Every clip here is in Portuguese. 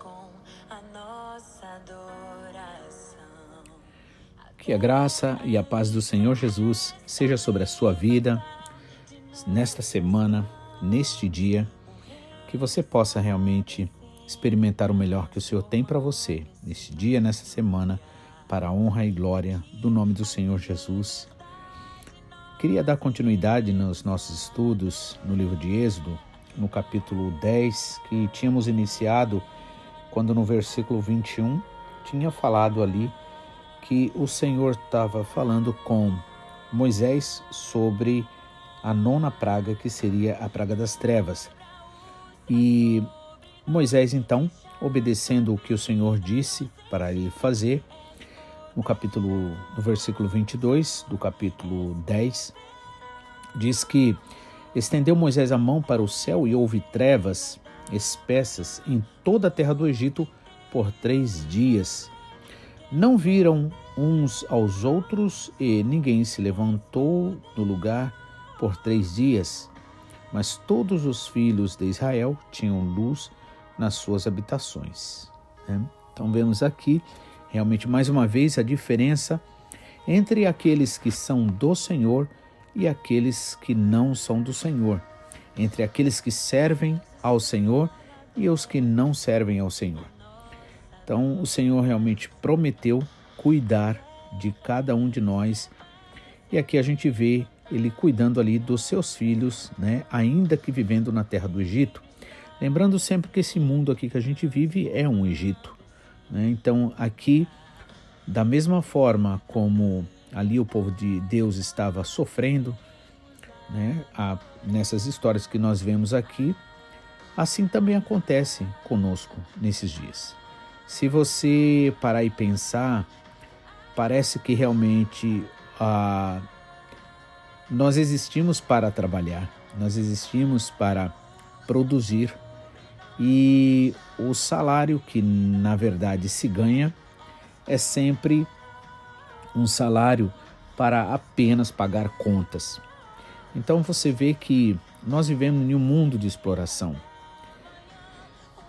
com a nossa adoração. Que a graça e a paz do Senhor Jesus seja sobre a sua vida nesta semana, neste dia, que você possa realmente experimentar o melhor que o Senhor tem para você neste dia, nessa semana, para a honra e glória do nome do Senhor Jesus. Queria dar continuidade nos nossos estudos no livro de Êxodo, no capítulo 10, que tínhamos iniciado quando no versículo 21 tinha falado ali que o Senhor estava falando com Moisés sobre a nona praga, que seria a praga das trevas. E Moisés, então, obedecendo o que o Senhor disse para ele fazer, no capítulo, no versículo 22 do capítulo 10, diz que estendeu Moisés a mão para o céu e houve trevas espessas em toda a terra do Egito por três dias. Não viram uns aos outros e ninguém se levantou do lugar por três dias. Mas todos os filhos de Israel tinham luz nas suas habitações. Né? Então vemos aqui realmente mais uma vez a diferença entre aqueles que são do Senhor e aqueles que não são do Senhor, entre aqueles que servem ao Senhor e os que não servem ao Senhor. Então, o Senhor realmente prometeu cuidar de cada um de nós, e aqui a gente vê ele cuidando ali dos seus filhos, né, ainda que vivendo na terra do Egito. Lembrando sempre que esse mundo aqui que a gente vive é um Egito. Né? Então, aqui, da mesma forma como ali o povo de Deus estava sofrendo, né, a, nessas histórias que nós vemos aqui, assim também acontece conosco nesses dias. Se você parar e pensar, parece que realmente ah, nós existimos para trabalhar, nós existimos para produzir e o salário que na verdade se ganha é sempre um salário para apenas pagar contas. Então você vê que nós vivemos em um mundo de exploração.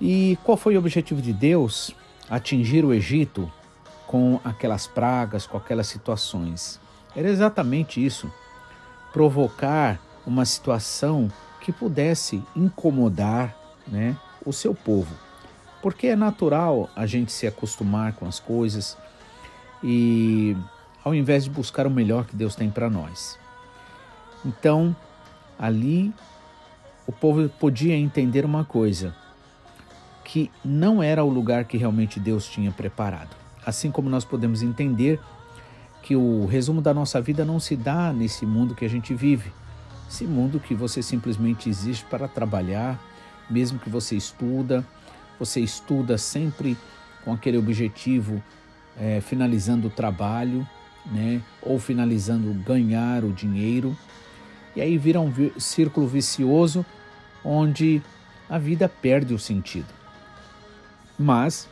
E qual foi o objetivo de Deus? Atingir o Egito com aquelas pragas, com aquelas situações. Era exatamente isso: provocar uma situação que pudesse incomodar né, o seu povo. Porque é natural a gente se acostumar com as coisas e ao invés de buscar o melhor que Deus tem para nós. Então, ali o povo podia entender uma coisa, que não era o lugar que realmente Deus tinha preparado. Assim como nós podemos entender que o resumo da nossa vida não se dá nesse mundo que a gente vive, esse mundo que você simplesmente existe para trabalhar, mesmo que você estuda, você estuda sempre com aquele objetivo, é, finalizando o trabalho, né, ou finalizando ganhar o dinheiro, e aí vira um círculo vicioso onde a vida perde o sentido. Mas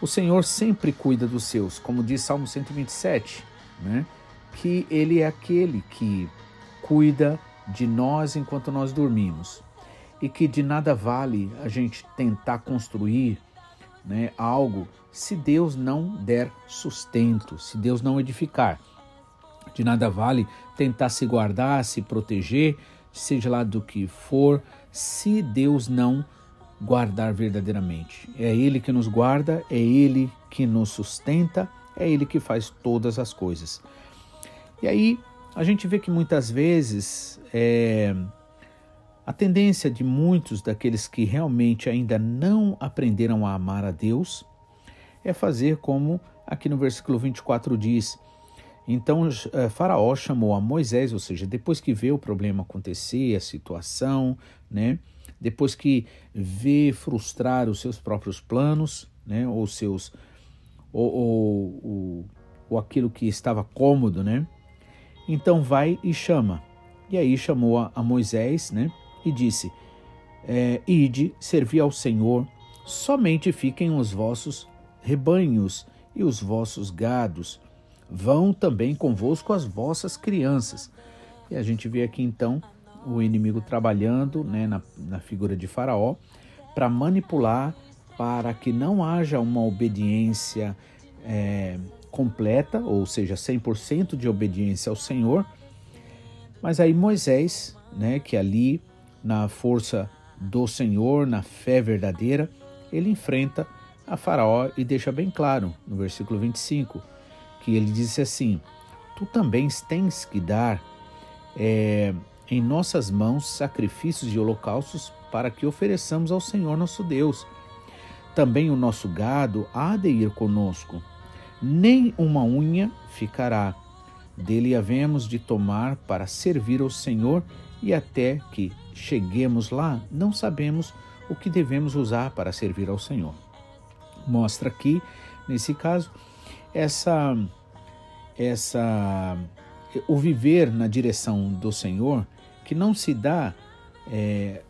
o Senhor sempre cuida dos seus, como diz Salmo 127, né? que Ele é aquele que cuida de nós enquanto nós dormimos e que de nada vale a gente tentar construir né, algo se Deus não der sustento, se Deus não edificar. De nada vale tentar se guardar, se proteger, seja lá do que for, se Deus não guardar verdadeiramente. É Ele que nos guarda, é Ele que nos sustenta, é Ele que faz todas as coisas. E aí a gente vê que muitas vezes é, a tendência de muitos daqueles que realmente ainda não aprenderam a amar a Deus é fazer como aqui no versículo 24 diz. Então eh, Faraó chamou a Moisés, ou seja, depois que vê o problema acontecer, a situação, né? Depois que vê frustrar os seus próprios planos, né? ou seus ou, ou, ou, ou aquilo que estava cômodo, né? Então vai e chama. E aí chamou a Moisés, né? e disse: é, Ide, servi ao Senhor, somente fiquem os vossos rebanhos e os vossos gados. Vão também convosco as vossas crianças. E a gente vê aqui então o inimigo trabalhando né, na, na figura de Faraó para manipular para que não haja uma obediência é, completa, ou seja, 100% de obediência ao Senhor. Mas aí Moisés, né, que ali na força do Senhor, na fé verdadeira, ele enfrenta a Faraó e deixa bem claro no versículo 25 que ele disse assim: Tu também tens que dar é, em nossas mãos sacrifícios e holocaustos para que ofereçamos ao Senhor nosso Deus. Também o nosso gado há de ir conosco, nem uma unha ficará. Dele havemos de tomar para servir ao Senhor, e até que cheguemos lá, não sabemos o que devemos usar para servir ao Senhor. Mostra aqui, nesse caso, essa essa o viver na direção do Senhor que não se dá é,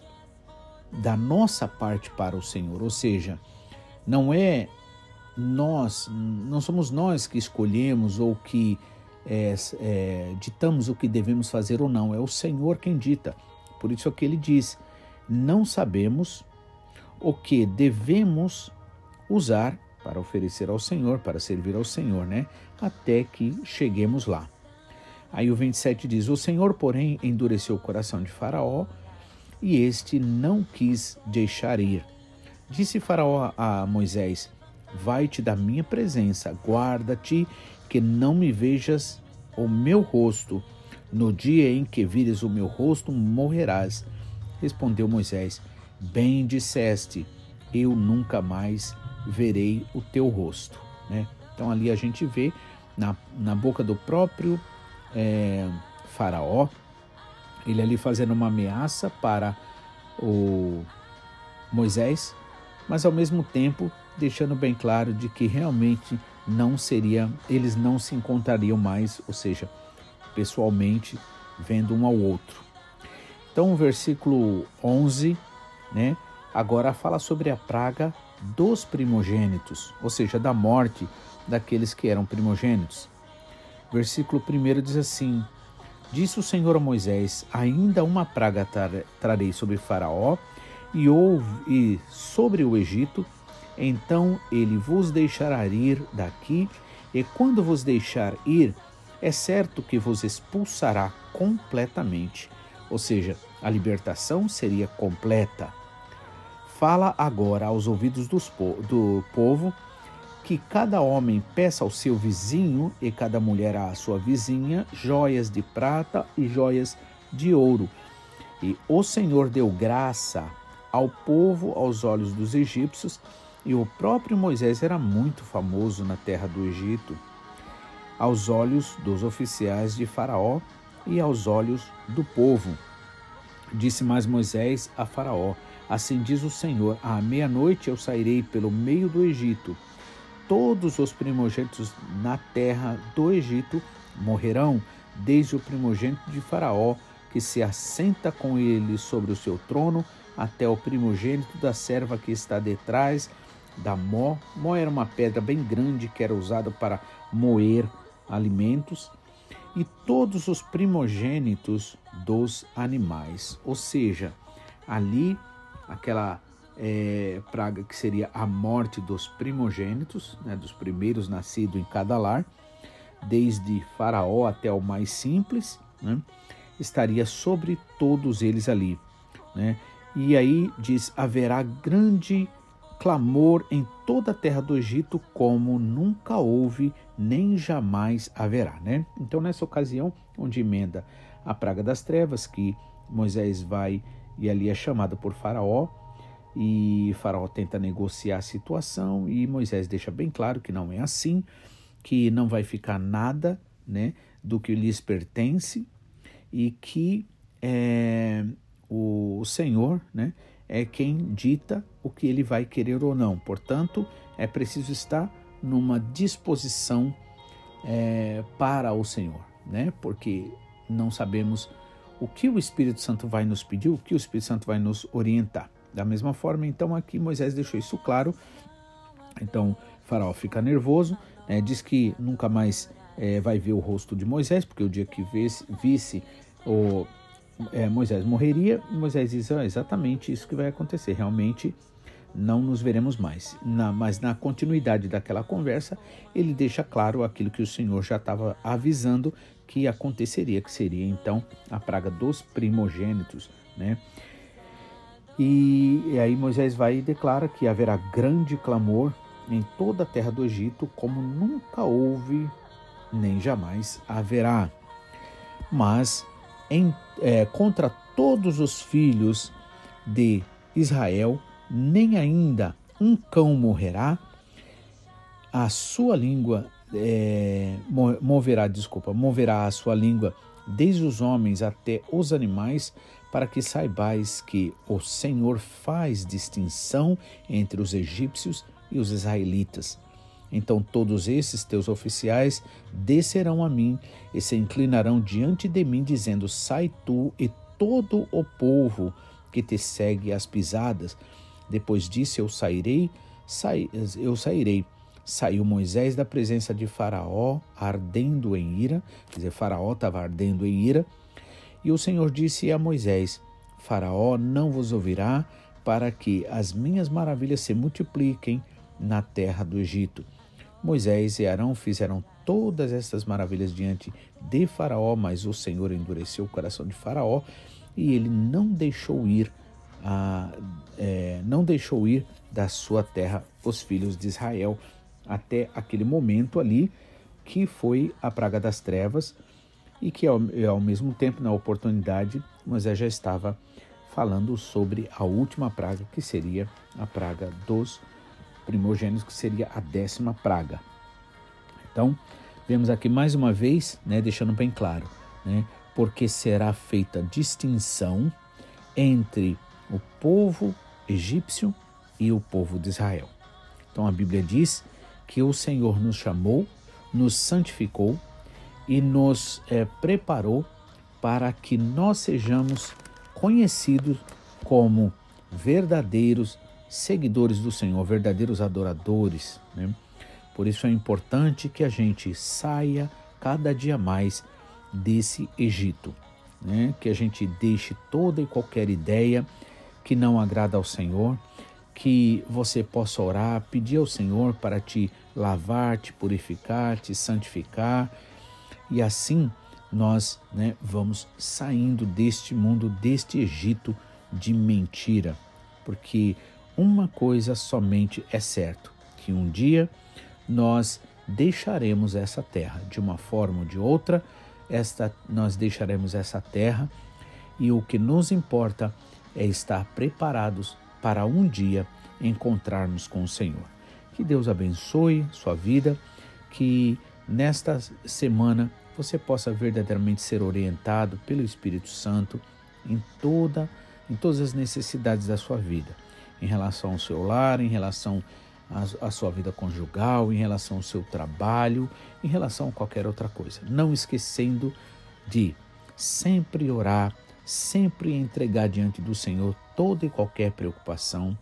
da nossa parte para o Senhor, ou seja, não é nós, não somos nós que escolhemos ou que é, é, ditamos o que devemos fazer ou não, é o Senhor quem dita. Por isso é que ele diz: não sabemos o que devemos usar para oferecer ao Senhor, para servir ao Senhor, né? Até que cheguemos lá. Aí o 27 diz: O Senhor, porém, endureceu o coração de Faraó e este não quis deixar ir. Disse Faraó a Moisés: Vai-te da minha presença, guarda-te que não me vejas o meu rosto. No dia em que vires o meu rosto, morrerás. Respondeu Moisés: Bem disseste, eu nunca mais verei o teu rosto. Né? Então ali a gente vê na, na boca do próprio é, Faraó, ele ali fazendo uma ameaça para o Moisés, mas ao mesmo tempo deixando bem claro de que realmente não seria, eles não se encontrariam mais, ou seja, pessoalmente vendo um ao outro. Então o versículo 11, né, agora fala sobre a praga dos primogênitos, ou seja, da morte daqueles que eram primogênitos. Versículo 1 diz assim: Disse o Senhor a Moisés: Ainda uma praga trarei sobre Faraó e, e sobre o Egito, então ele vos deixará ir daqui, e quando vos deixar ir, é certo que vos expulsará completamente. Ou seja, a libertação seria completa. Fala agora aos ouvidos do povo que cada homem peça ao seu vizinho e cada mulher à sua vizinha joias de prata e joias de ouro. E o Senhor deu graça ao povo aos olhos dos egípcios, e o próprio Moisés era muito famoso na terra do Egito, aos olhos dos oficiais de Faraó e aos olhos do povo. Disse mais Moisés a Faraó: Assim diz o Senhor: À meia-noite eu sairei pelo meio do Egito todos os primogênitos na terra do Egito morrerão, desde o primogênito de Faraó, que se assenta com ele sobre o seu trono, até o primogênito da serva que está detrás da mó. Mó era uma pedra bem grande que era usada para moer alimentos. E todos os primogênitos dos animais. Ou seja, ali, aquela é, praga que seria a morte dos primogênitos, né, dos primeiros nascidos em cada lar, desde Faraó até o mais simples, né, estaria sobre todos eles ali. Né? E aí diz: haverá grande clamor em toda a terra do Egito, como nunca houve, nem jamais haverá. Né? Então, nessa ocasião, onde emenda a praga das trevas, que Moisés vai e ali é chamado por Faraó, e Faraó tenta negociar a situação e Moisés deixa bem claro que não é assim, que não vai ficar nada né, do que lhes pertence e que é, o Senhor né, é quem dita o que ele vai querer ou não. Portanto, é preciso estar numa disposição é, para o Senhor, né? porque não sabemos o que o Espírito Santo vai nos pedir, o que o Espírito Santo vai nos orientar. Da mesma forma, então, aqui Moisés deixou isso claro. Então, Faraó fica nervoso, né, diz que nunca mais é, vai ver o rosto de Moisés, porque o dia que visse, visse o, é, Moisés morreria. Moisés diz: ah, exatamente isso que vai acontecer. Realmente, não nos veremos mais. Na, mas na continuidade daquela conversa, ele deixa claro aquilo que o Senhor já estava avisando que aconteceria, que seria então a praga dos primogênitos, né? E, e aí Moisés vai e declara que haverá grande clamor em toda a terra do Egito, como nunca houve nem jamais haverá. Mas em, é, contra todos os filhos de Israel nem ainda um cão morrerá, a sua língua é, moverá, desculpa, moverá a sua língua desde os homens até os animais, para que saibais que o Senhor faz distinção entre os egípcios e os israelitas. Então todos esses teus oficiais descerão a mim e se inclinarão diante de mim, dizendo: Sai tu e todo o povo que te segue às pisadas, depois disso eu sairei, eu sairei. Saiu Moisés da presença de Faraó, ardendo em ira, quer dizer, Faraó estava ardendo em ira, e o Senhor disse a Moisés: Faraó não vos ouvirá, para que as minhas maravilhas se multipliquem na terra do Egito. Moisés e Arão fizeram todas estas maravilhas diante de Faraó, mas o Senhor endureceu o coração de Faraó e ele não deixou ir a, é, não deixou ir da sua terra os filhos de Israel até aquele momento ali que foi a praga das trevas e que ao, ao mesmo tempo na oportunidade Moisés já estava falando sobre a última praga que seria a praga dos primogênitos que seria a décima praga. Então vemos aqui mais uma vez, né, deixando bem claro, né, porque será feita distinção entre o povo egípcio e o povo de Israel. Então a Bíblia diz que o Senhor nos chamou, nos santificou e nos é, preparou para que nós sejamos conhecidos como verdadeiros seguidores do Senhor, verdadeiros adoradores. Né? Por isso é importante que a gente saia cada dia mais desse Egito, né? que a gente deixe toda e qualquer ideia que não agrada ao Senhor, que você possa orar, pedir ao Senhor para te lavar, te purificar, te santificar, e assim nós né, vamos saindo deste mundo, deste Egito de mentira, porque uma coisa somente é certo, que um dia nós deixaremos essa terra de uma forma ou de outra, esta nós deixaremos essa terra e o que nos importa é estar preparados para um dia encontrarmos com o Senhor. Que Deus abençoe sua vida, que nesta semana você possa verdadeiramente ser orientado pelo Espírito Santo em toda em todas as necessidades da sua vida, em relação ao seu lar, em relação à, à sua vida conjugal, em relação ao seu trabalho, em relação a qualquer outra coisa. Não esquecendo de sempre orar, sempre entregar diante do Senhor toda e qualquer preocupação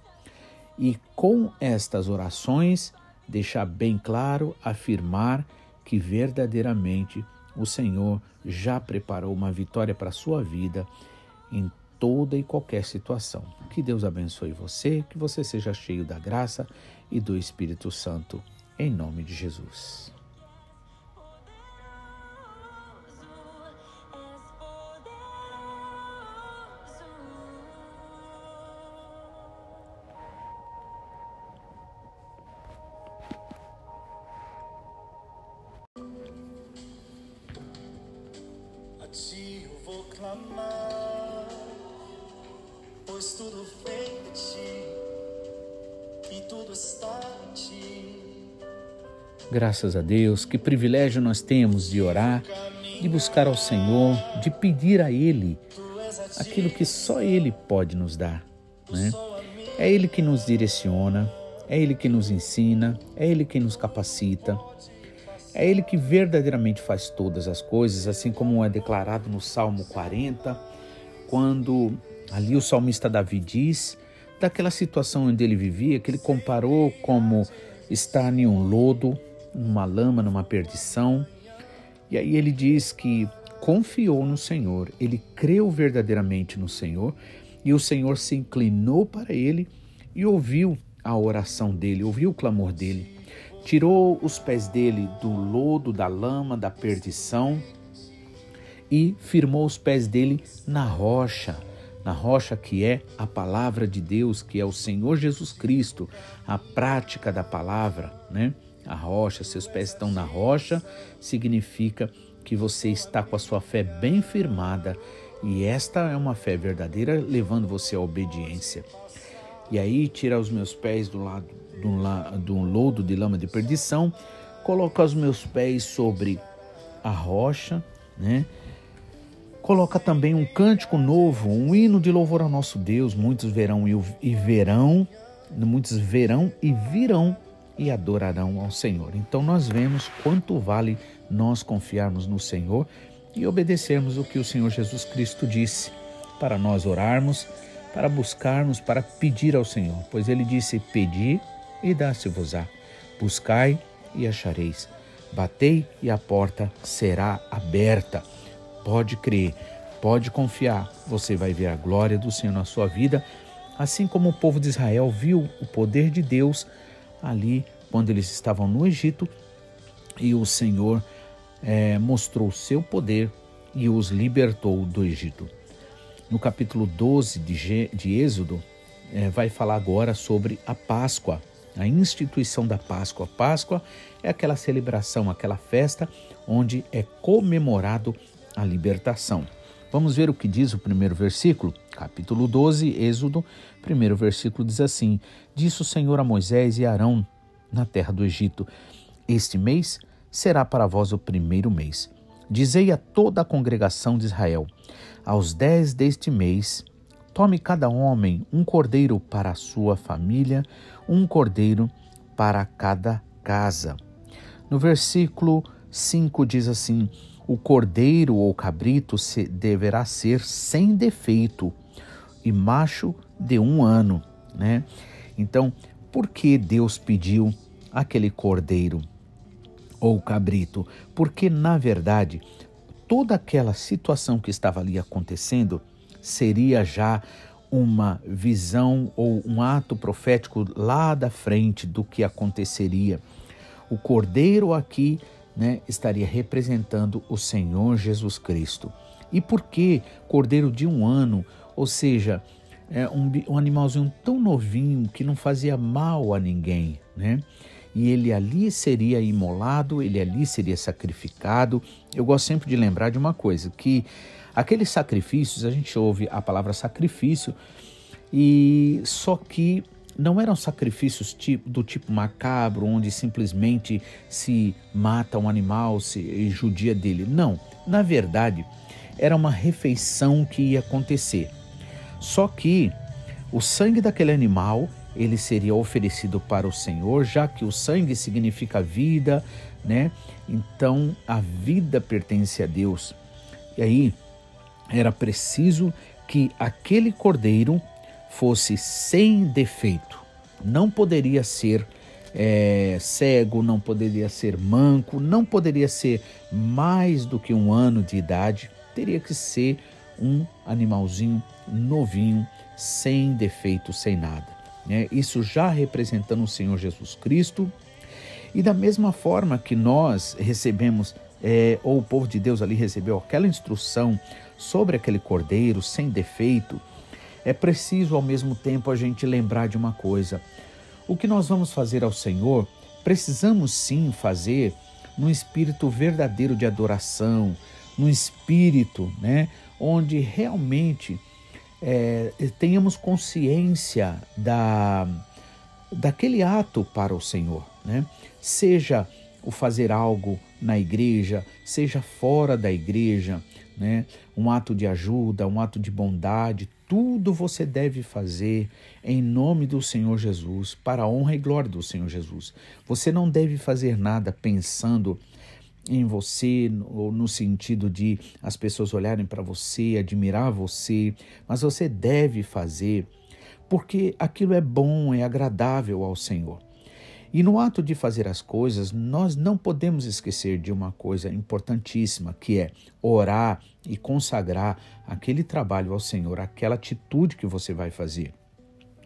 e com estas orações deixar bem claro, afirmar que verdadeiramente o Senhor já preparou uma vitória para a sua vida em toda e qualquer situação. Que Deus abençoe você, que você seja cheio da graça e do Espírito Santo, em nome de Jesus. Graças a Deus, que privilégio nós temos de orar, de buscar ao Senhor, de pedir a Ele aquilo que só Ele pode nos dar. Né? É Ele que nos direciona, é Ele que nos ensina, é Ele que nos capacita. É Ele que verdadeiramente faz todas as coisas, assim como é declarado no Salmo 40, quando ali o salmista Davi diz daquela situação onde ele vivia, que ele comparou como estar em um lodo, numa lama, numa perdição. E aí ele diz que confiou no Senhor, ele creu verdadeiramente no Senhor, e o Senhor se inclinou para ele e ouviu a oração dele, ouviu o clamor dele. Tirou os pés dele do lodo, da lama, da perdição e firmou os pés dele na rocha, na rocha que é a palavra de Deus, que é o Senhor Jesus Cristo, a prática da palavra, né? A rocha, seus pés estão na rocha, significa que você está com a sua fé bem firmada e esta é uma fé verdadeira, levando você à obediência. E aí tira os meus pés do lado do, um lodo de lama de perdição, coloca os meus pés sobre a rocha, né? Coloca também um cântico novo, um hino de louvor ao nosso Deus. Muitos verão e verão, muitos verão e virão e adorarão ao Senhor. Então nós vemos quanto vale nós confiarmos no Senhor e obedecermos o que o Senhor Jesus Cristo disse para nós orarmos, para buscarmos, para pedir ao Senhor, pois ele disse: Pedi e dá-se-vos-á, buscai e achareis, batei e a porta será aberta. Pode crer, pode confiar, você vai ver a glória do Senhor na sua vida, assim como o povo de Israel viu o poder de Deus ali quando eles estavam no Egito e o Senhor é, mostrou seu poder e os libertou do Egito. No capítulo 12 de, de Êxodo, é, vai falar agora sobre a Páscoa, a instituição da Páscoa. Páscoa é aquela celebração, aquela festa onde é comemorado a libertação. Vamos ver o que diz o primeiro versículo, capítulo 12, Êxodo, primeiro versículo diz assim: Disse o Senhor a Moisés e Arão na terra do Egito: Este mês será para vós o primeiro mês. Dizei a toda a congregação de Israel: Aos dez deste mês, tome cada homem um cordeiro para a sua família, um cordeiro para cada casa. No versículo 5 diz assim: O cordeiro ou cabrito deverá ser sem defeito e macho de um ano, né? Então, por que Deus pediu aquele cordeiro? ou cabrito, porque na verdade toda aquela situação que estava ali acontecendo seria já uma visão ou um ato profético lá da frente do que aconteceria. O cordeiro aqui né, estaria representando o Senhor Jesus Cristo. E por que cordeiro de um ano? Ou seja, é um, um animalzinho tão novinho que não fazia mal a ninguém, né? e ele ali seria imolado, ele ali seria sacrificado. Eu gosto sempre de lembrar de uma coisa, que aqueles sacrifícios, a gente ouve a palavra sacrifício, e só que não eram sacrifícios do tipo macabro, onde simplesmente se mata um animal, se judia dele. Não, na verdade, era uma refeição que ia acontecer. Só que o sangue daquele animal ele seria oferecido para o Senhor, já que o sangue significa vida, né? Então a vida pertence a Deus. E aí era preciso que aquele cordeiro fosse sem defeito. Não poderia ser é, cego, não poderia ser manco, não poderia ser mais do que um ano de idade. Teria que ser um animalzinho novinho, sem defeito, sem nada né? isso já representando o Senhor Jesus Cristo. E da mesma forma que nós recebemos, é, ou o povo de Deus ali recebeu aquela instrução sobre aquele cordeiro sem defeito, é preciso ao mesmo tempo a gente lembrar de uma coisa: o que nós vamos fazer ao Senhor, precisamos sim fazer num espírito verdadeiro de adoração, num espírito, né, onde realmente é, tenhamos consciência da, daquele ato para o Senhor, né? Seja o fazer algo na igreja, seja fora da igreja, né? Um ato de ajuda, um ato de bondade, tudo você deve fazer em nome do Senhor Jesus, para a honra e glória do Senhor Jesus. Você não deve fazer nada pensando em você, ou no sentido de as pessoas olharem para você, admirar você, mas você deve fazer porque aquilo é bom, é agradável ao Senhor. E no ato de fazer as coisas, nós não podemos esquecer de uma coisa importantíssima, que é orar e consagrar aquele trabalho ao Senhor, aquela atitude que você vai fazer.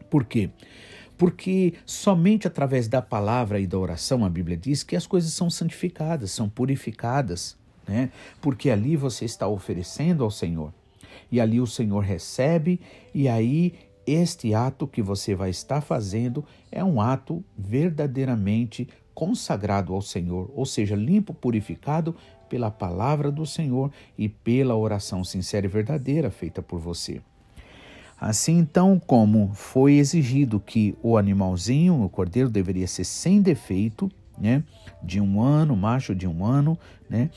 Por quê? Porque somente através da palavra e da oração, a Bíblia diz que as coisas são santificadas, são purificadas, né? Porque ali você está oferecendo ao Senhor. E ali o Senhor recebe, e aí este ato que você vai estar fazendo é um ato verdadeiramente consagrado ao Senhor, ou seja, limpo, purificado pela palavra do Senhor e pela oração sincera e verdadeira feita por você. Assim, então, como foi exigido que o animalzinho, o cordeiro, deveria ser sem defeito, né, de um ano, macho de um ano, né,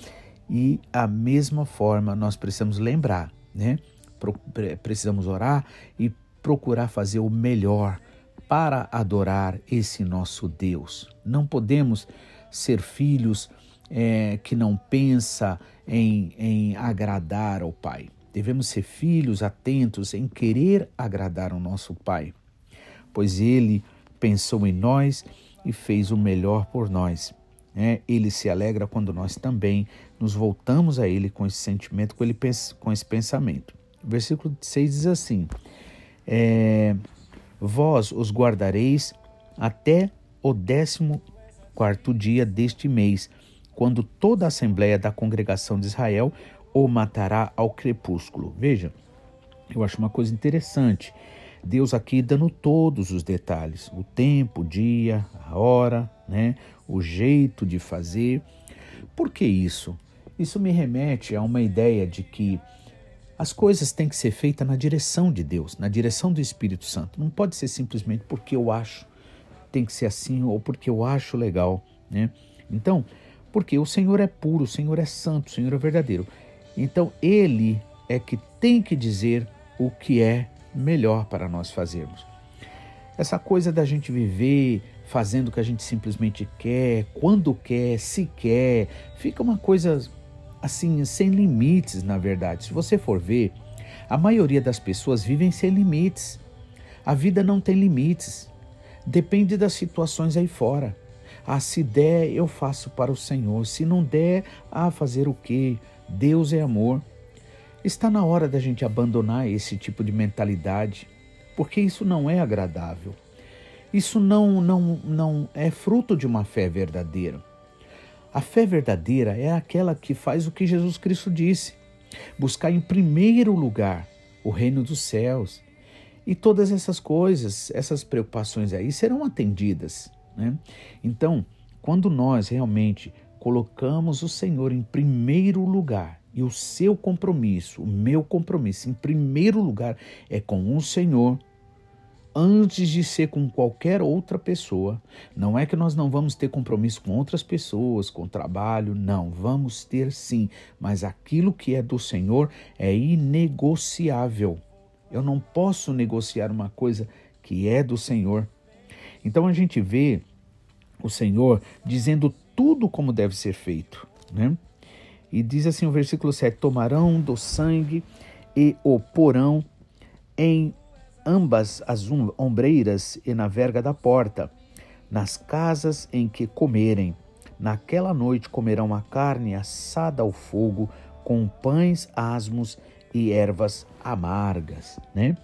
e a mesma forma nós precisamos lembrar, né, precisamos orar e procurar fazer o melhor para adorar esse nosso Deus. Não podemos ser filhos é, que não pensa em, em agradar ao Pai. Devemos ser filhos atentos em querer agradar ao nosso Pai, pois Ele pensou em nós e fez o melhor por nós. É, ele se alegra quando nós também nos voltamos a Ele com esse sentimento, com, ele, com esse pensamento. O versículo 6 diz assim: é, Vós os guardareis até o décimo quarto dia deste mês, quando toda a assembleia da congregação de Israel ou matará ao crepúsculo. Veja, eu acho uma coisa interessante. Deus aqui dando todos os detalhes: o tempo, o dia, a hora, né? o jeito de fazer. Por que isso? Isso me remete a uma ideia de que as coisas têm que ser feitas na direção de Deus, na direção do Espírito Santo. Não pode ser simplesmente porque eu acho tem que ser assim ou porque eu acho legal, né? Então, porque o Senhor é puro, o Senhor é santo, o Senhor é verdadeiro. Então, Ele é que tem que dizer o que é melhor para nós fazermos. Essa coisa da gente viver fazendo o que a gente simplesmente quer, quando quer, se quer, fica uma coisa assim, sem limites, na verdade. Se você for ver, a maioria das pessoas vivem sem limites. A vida não tem limites. Depende das situações aí fora. Ah, se der, eu faço para o Senhor. Se não der, ah, fazer o quê? Deus é amor. Está na hora da gente abandonar esse tipo de mentalidade, porque isso não é agradável. Isso não, não, não é fruto de uma fé verdadeira. A fé verdadeira é aquela que faz o que Jesus Cristo disse: buscar em primeiro lugar o reino dos céus. E todas essas coisas, essas preocupações aí serão atendidas. Né? Então, quando nós realmente colocamos o Senhor em primeiro lugar e o seu compromisso, o meu compromisso em primeiro lugar é com o Senhor, antes de ser com qualquer outra pessoa. Não é que nós não vamos ter compromisso com outras pessoas, com trabalho, não, vamos ter sim, mas aquilo que é do Senhor é inegociável. Eu não posso negociar uma coisa que é do Senhor. Então a gente vê o Senhor dizendo tudo como deve ser feito, né? E diz assim o versículo 7: Tomarão do sangue e o porão em ambas as ombreiras e na verga da porta, nas casas em que comerem. Naquela noite comerão a carne assada ao fogo, com pães asmos e ervas amargas, né?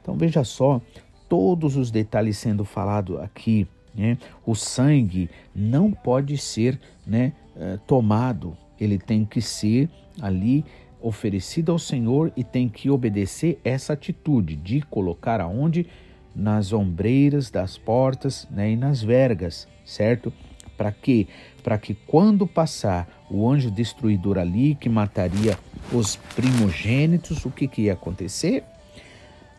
Então veja só todos os detalhes sendo falados aqui, né? O sangue não pode ser, né, eh, tomado, ele tem que ser ali oferecida ao Senhor e tem que obedecer essa atitude de colocar aonde? Nas ombreiras das portas né, e nas vergas, certo? Para quê? Para que quando passar o anjo destruidor ali, que mataria os primogênitos, o que, que ia acontecer?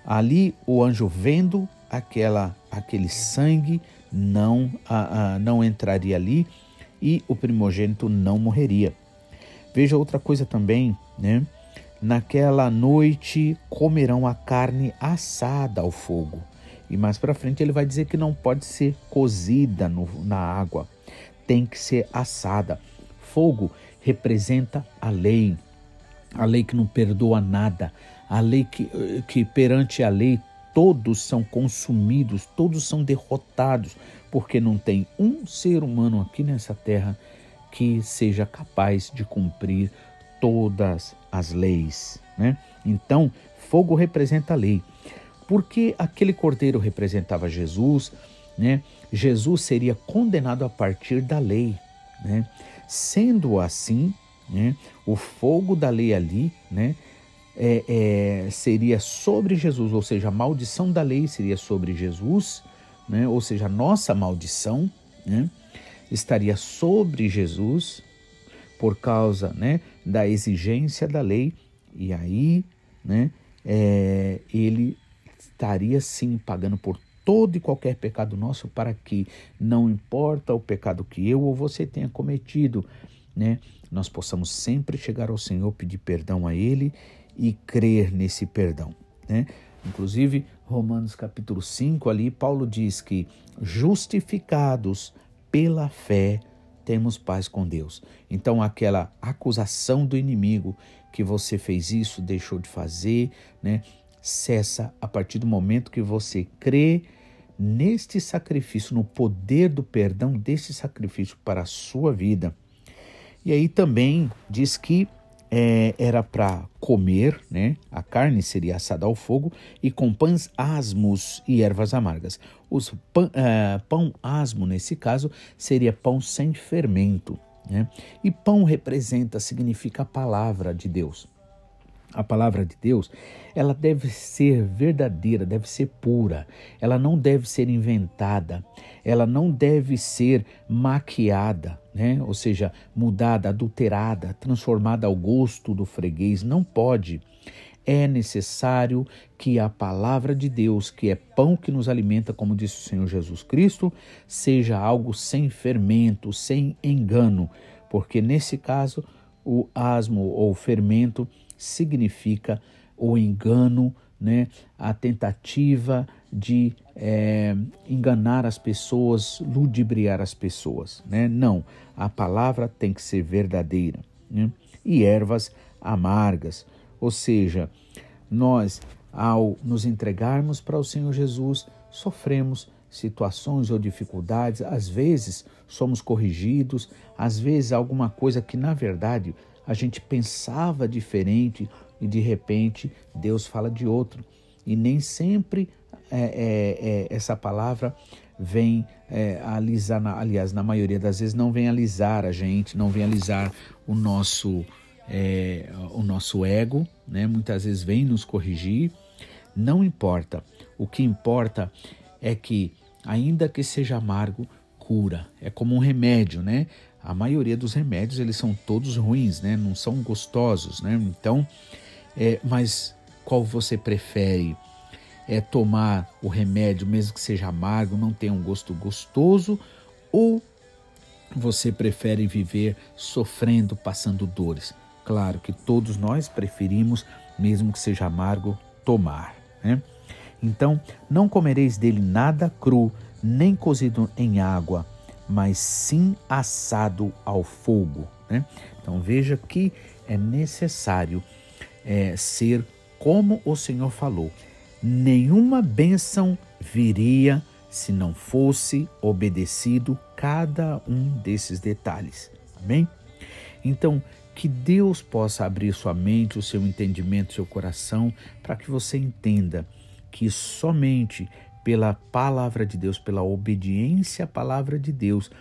Ali o anjo vendo aquela, aquele sangue não, a, não entraria ali e o primogênito não morreria. Veja outra coisa também, né? Naquela noite comerão a carne assada ao fogo. E mais para frente ele vai dizer que não pode ser cozida no, na água, tem que ser assada. Fogo representa a lei, a lei que não perdoa nada, a lei que, que perante a lei todos são consumidos, todos são derrotados, porque não tem um ser humano aqui nessa terra que seja capaz de cumprir todas as leis. Né? Então, fogo representa a lei. Porque aquele cordeiro representava Jesus, né? Jesus seria condenado a partir da lei, né? Sendo assim, né? O fogo da lei ali, né? É, é, seria sobre Jesus, ou seja, a maldição da lei seria sobre Jesus, né? ou seja, a nossa maldição né? estaria sobre Jesus por causa né? Da exigência da lei, e aí né? É, ele estaria sim pagando por todo e qualquer pecado nosso para que não importa o pecado que eu ou você tenha cometido, né? Nós possamos sempre chegar ao Senhor, pedir perdão a Ele e crer nesse perdão, né? Inclusive, Romanos capítulo 5 ali, Paulo diz que justificados pela fé temos paz com Deus. Então, aquela acusação do inimigo que você fez isso, deixou de fazer, né? Cessa a partir do momento que você crê neste sacrifício, no poder do perdão desse sacrifício para a sua vida. E aí também diz que é, era para comer, né? A carne seria assada ao fogo e com pães asmos e ervas amargas. Os pão, uh, pão asmo, nesse caso, seria pão sem fermento. Né? E pão representa, significa a palavra de Deus a palavra de Deus, ela deve ser verdadeira, deve ser pura, ela não deve ser inventada, ela não deve ser maquiada, né? ou seja, mudada, adulterada, transformada ao gosto do freguês, não pode. É necessário que a palavra de Deus, que é pão que nos alimenta, como disse o Senhor Jesus Cristo, seja algo sem fermento, sem engano, porque nesse caso o asmo ou fermento significa o engano, né? a tentativa de é, enganar as pessoas, ludibriar as pessoas. Né? Não, a palavra tem que ser verdadeira. Né? E ervas amargas, ou seja, nós, ao nos entregarmos para o Senhor Jesus, sofremos situações ou dificuldades, às vezes somos corrigidos, às vezes alguma coisa que na verdade a gente pensava diferente e de repente Deus fala de outro. E nem sempre é, é, é, essa palavra vem é, alisar, na, aliás, na maioria das vezes não vem alisar a gente, não vem alisar o nosso, é, o nosso ego, né? muitas vezes vem nos corrigir. Não importa. O que importa é que, ainda que seja amargo, cura. É como um remédio, né? A maioria dos remédios eles são todos ruins, né? Não são gostosos, né? Então, é, mas qual você prefere? É tomar o remédio, mesmo que seja amargo, não tenha um gosto gostoso, ou você prefere viver sofrendo, passando dores? Claro que todos nós preferimos, mesmo que seja amargo, tomar. Né? Então, não comereis dele nada cru, nem cozido em água, mas sim assado ao fogo. Né? Então veja que é necessário é, ser como o Senhor falou: nenhuma bênção viria se não fosse obedecido cada um desses detalhes. Amém? Então, que Deus possa abrir sua mente, o seu entendimento, seu coração, para que você entenda que somente pela palavra de Deus, pela obediência à palavra de Deus,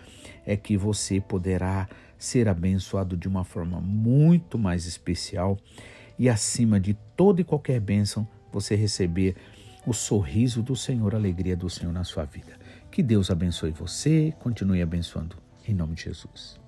é que você poderá ser abençoado de uma forma muito mais especial e acima de toda e qualquer bênção, você receber o sorriso do Senhor, a alegria do Senhor na sua vida. Que Deus abençoe você, continue abençoando em nome de Jesus.